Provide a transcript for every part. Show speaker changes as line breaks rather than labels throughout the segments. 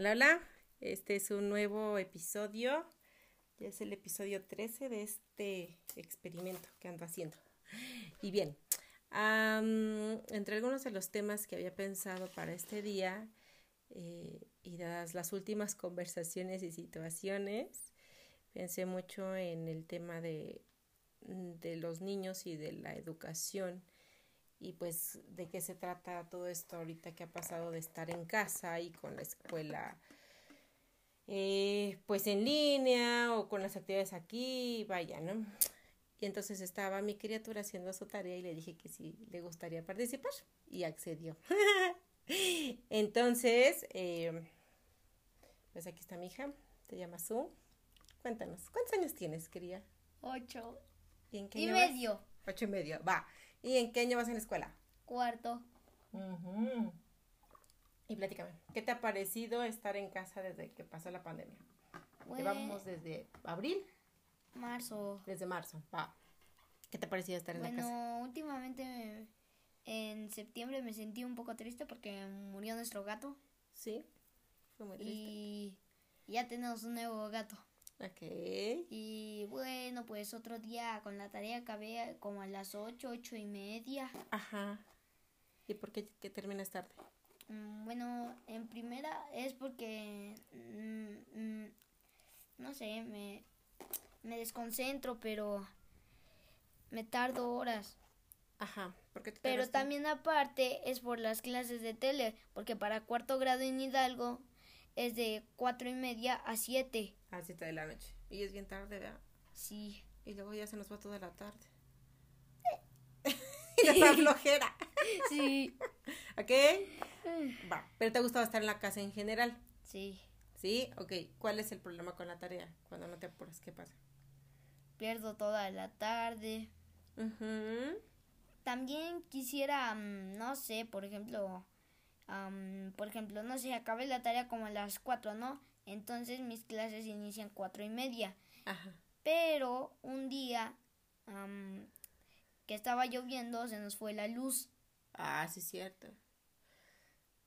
Hola, hola. Este es un nuevo episodio. Ya es el episodio 13 de este experimento que ando haciendo. Y bien, entre algunos de los temas que había pensado para este día eh, y dadas las últimas conversaciones y situaciones, pensé mucho en el tema de, de los niños y de la educación y pues de qué se trata todo esto ahorita que ha pasado de estar en casa y con la escuela eh, pues en línea o con las actividades aquí, vaya, ¿no? Y entonces estaba mi criatura haciendo su tarea y le dije que sí le gustaría participar y accedió. entonces, eh, pues aquí está mi hija, te llamas Su. Cuéntanos, ¿cuántos años tienes, querida?
Ocho.
¿Y, en
qué y medio.
Ocho y medio, va. ¿Y en qué año vas en la escuela?
Cuarto.
Y platícame, ¿qué te ha parecido estar en casa desde que pasó la pandemia? Llevamos desde abril.
Marzo.
Desde marzo, va. ¿Qué te ha parecido estar en la casa?
Bueno, últimamente en septiembre me sentí un poco triste porque murió nuestro gato.
Sí, fue muy triste.
Y ya tenemos un nuevo gato.
Ok.
Y bueno, pues otro día con la tarea acabé como a las ocho, ocho y media.
Ajá. ¿Y por qué terminas tarde?
Mm, bueno, en primera es porque, mm, mm, no sé, me, me desconcentro, pero me tardo horas.
Ajá, porque
Pero también aparte es por las clases de tele, porque para cuarto grado en Hidalgo es de cuatro y media a siete.
A siete de la noche. Y es bien tarde, ¿verdad?
Sí.
Y luego ya se nos va toda la tarde. y la flojera.
Sí.
¿Ok? Va. Pero te ha gustado estar en la casa en general.
Sí.
¿Sí? Ok. ¿Cuál es el problema con la tarea? Cuando no te apuras, ¿qué pasa?
Pierdo toda la tarde. También quisiera, mm, no sé, por ejemplo, por ejemplo, no sé, acabé la tarea como a las cuatro, ¿no? Entonces mis clases inician cuatro y media.
Ajá.
Pero un día que estaba lloviendo se nos fue la luz.
Ah, sí, cierto.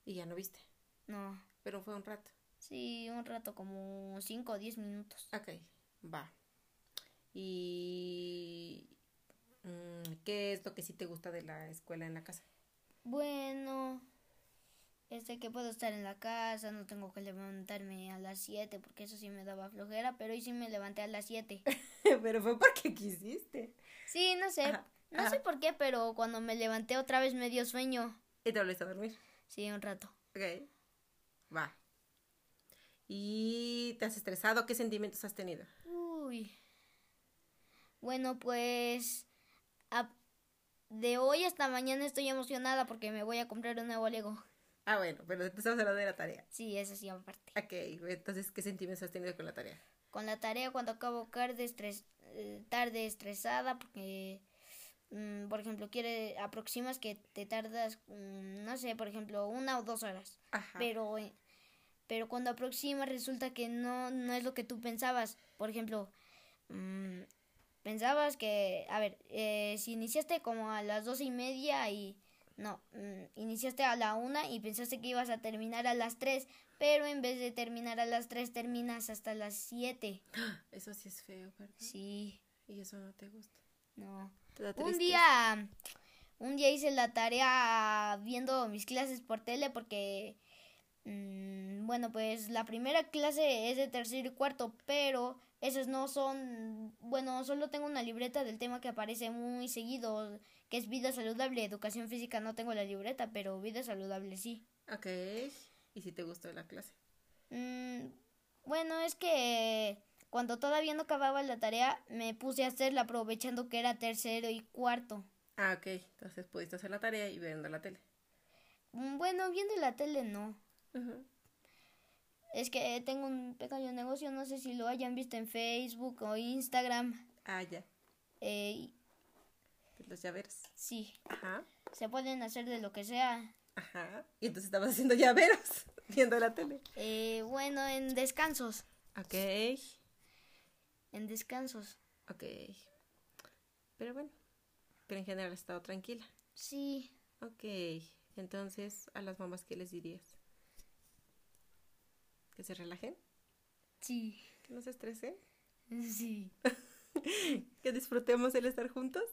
¿Y ya no viste?
No.
Pero fue un rato.
Sí, un rato, como cinco o diez minutos.
Ok, va. ¿Y mm, qué es lo que sí te gusta de la escuela en la casa?
Bueno, este que puedo estar en la casa, no tengo que levantarme a las 7 porque eso sí me daba flojera, pero hoy sí me levanté a las 7.
pero fue porque quisiste.
Sí, no sé, no sé por qué, pero cuando me levanté otra vez me dio sueño.
¿Y te volviste a dormir?
Sí, un rato.
Ok, va. ¿Y te has estresado? ¿Qué sentimientos has tenido?
Uy. Bueno, pues de hoy hasta mañana estoy emocionada porque me voy a comprar un nuevo Lego.
Ah, bueno, pero estamos hablando de la tarea.
Sí, eso sí, aparte.
Ok, entonces, ¿qué sentimientos has tenido con la tarea?
Con la tarea cuando acabo tarde, estres eh, tarde estresada porque, mm, por ejemplo, quiere, aproximas que te tardas, mm, no sé, por ejemplo, una o dos horas.
Ajá.
Pero, eh, pero cuando aproximas resulta que no, no es lo que tú pensabas. Por ejemplo, mm, pensabas que, a ver, eh, si iniciaste como a las doce y media y no, mm, iniciaste a la una y pensaste que ibas a terminar a las tres, pero en vez de terminar a las tres terminas hasta las siete.
Eso sí es feo, ¿verdad?
Sí.
¿Y eso no te gusta?
No. un día, un día hice la tarea viendo mis clases por tele porque, mm, bueno, pues la primera clase es de tercero y cuarto, pero esos no son, bueno, solo tengo una libreta del tema que aparece muy seguido que es vida saludable. Educación física no tengo la libreta, pero vida saludable sí.
Ok. ¿Y si te gustó la clase?
Mm, bueno, es que cuando todavía no acababa la tarea, me puse a hacerla aprovechando que era tercero y cuarto.
Ah, ok. Entonces pudiste hacer la tarea y viendo la tele.
Mm, bueno, viendo la tele no. Es que tengo un pequeño negocio, no sé si lo hayan visto en Facebook o Instagram.
Ah, ya.
Eh,
los llaveros.
Sí.
Ajá.
Se pueden hacer de lo que sea.
Ajá. Y entonces estabas haciendo llaveros viendo la tele.
Eh, bueno, en descansos.
Ok.
En descansos.
Ok. Pero bueno. Pero en general has estado tranquila.
Sí.
Ok. Entonces, a las mamás, ¿qué les dirías? Que se relajen.
Sí.
Que no se estresen.
Sí.
que disfrutemos el estar juntos.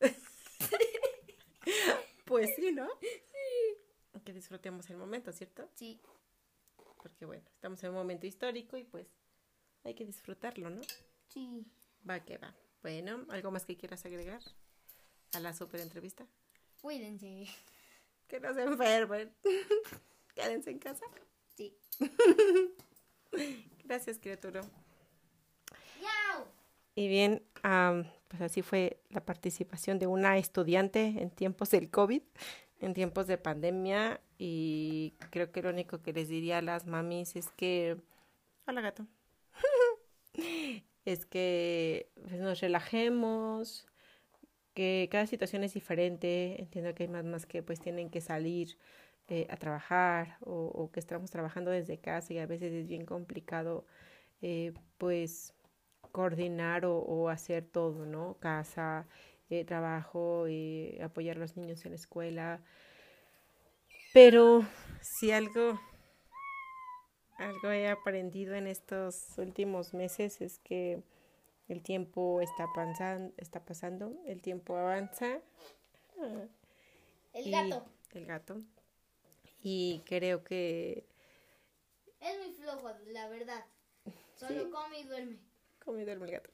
pues sí, ¿no? Sí. Que disfrutemos el momento, ¿cierto?
Sí.
Porque bueno, estamos en un momento histórico y pues hay que disfrutarlo, ¿no?
Sí.
Va que va. Bueno, ¿algo más que quieras agregar a la super entrevista?
Cuídense.
Que no se enfermen. Quédense en casa. Gracias, criatura. Y bien, pues así fue la participación de una estudiante en tiempos del COVID, en tiempos de pandemia. Y creo que lo único que les diría a las mamis es que... Hola, gato. es que pues, nos relajemos, que cada situación es diferente. Entiendo que hay más que pues tienen que salir eh, a trabajar o, que estamos trabajando desde casa y a veces es bien complicado eh, pues coordinar o, hacer todo, ¿no? Casa, eh, trabajo, apoyar a los niños en la escuela. Pero si algo, algo he aprendido en estos últimos meses es que el tiempo está, pasando, está pasando, el tiempo avanza.
El gato.
El gato y creo que...
Es muy flojo, la verdad. Solo come y duerme.
Come y duerme el gato.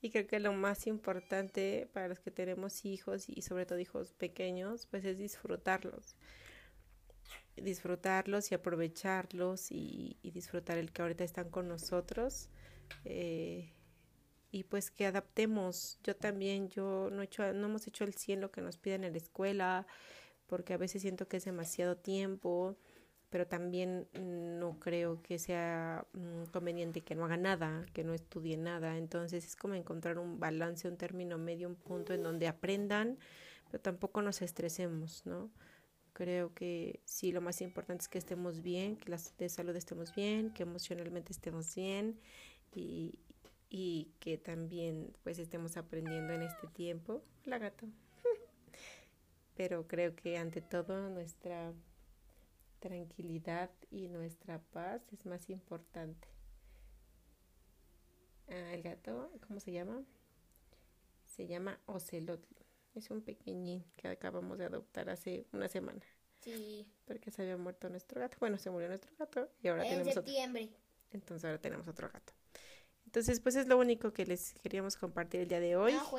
Y creo que lo más importante para los que tenemos hijos y sobre todo hijos pequeños, pues es disfrutarlos. Disfrutarlos y aprovecharlos y, disfrutar el que ahorita están con nosotros. Eh, y pues que adaptemos. Yo también, yo no, he hecho, no hemos hecho el 100 lo que nos piden en la escuela porque a veces siento que es demasiado tiempo, pero también no creo que sea mm, conveniente que no haga nada, que no estudie nada. Entonces es como encontrar un balance, un término medio, un punto en donde aprendan, pero tampoco nos estresemos, ¿no? Creo que sí, lo más importante es que estemos bien, que la de salud estemos bien, que emocionalmente estemos bien y, y que también pues estemos aprendiendo en este tiempo. La gato pero creo que ante todo nuestra tranquilidad y nuestra paz es más importante. Ah, el gato, ¿cómo se llama? Se llama Ocelot. Es un pequeñín que acabamos de adoptar hace una semana.
Sí.
Porque se había muerto nuestro gato. Bueno, se murió nuestro gato y ahora
en
tenemos
septiembre.
Entonces ahora tenemos otro gato. Entonces, pues es lo único que les queríamos compartir el día de hoy.
No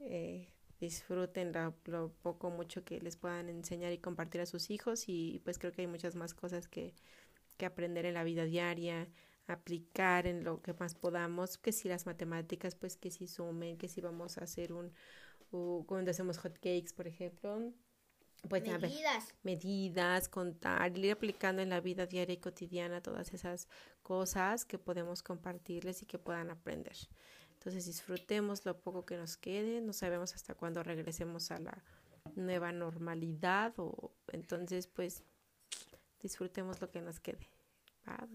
eh, disfruten lo, poco mucho que les puedan enseñar y compartir a sus hijos y pues creo que hay muchas más cosas que, que aprender en la vida diaria, aplicar en lo que más podamos, que si las matemáticas, pues que si sumen, que si vamos a hacer un, cuando hacemos hot cakes, por ejemplo, pues
medidas.
medidas, contar, ir aplicando en la vida diaria y cotidiana todas esas cosas que podemos compartirles y que puedan aprender. Entonces disfrutemos lo poco que nos quede, no sabemos hasta cuándo regresemos a la nueva normalidad o entonces pues disfrutemos lo que nos quede.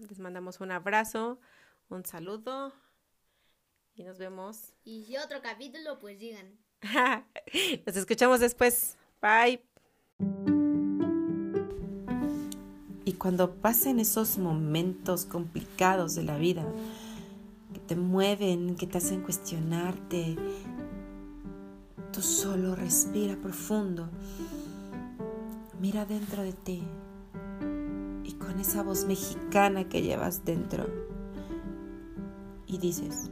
Les mandamos un abrazo, un saludo y nos vemos.
Y si otro capítulo pues digan.
nos escuchamos después. Bye. Y cuando pasen esos momentos complicados de la vida, te mueven, que te hacen cuestionarte. Tú solo respira profundo, mira dentro de ti y con esa voz mexicana que llevas dentro y dices,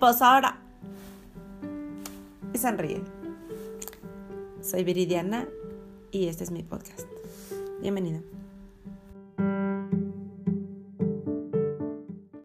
pues ahora. Y sonríe. Soy Viridiana y este es mi podcast. Bienvenido.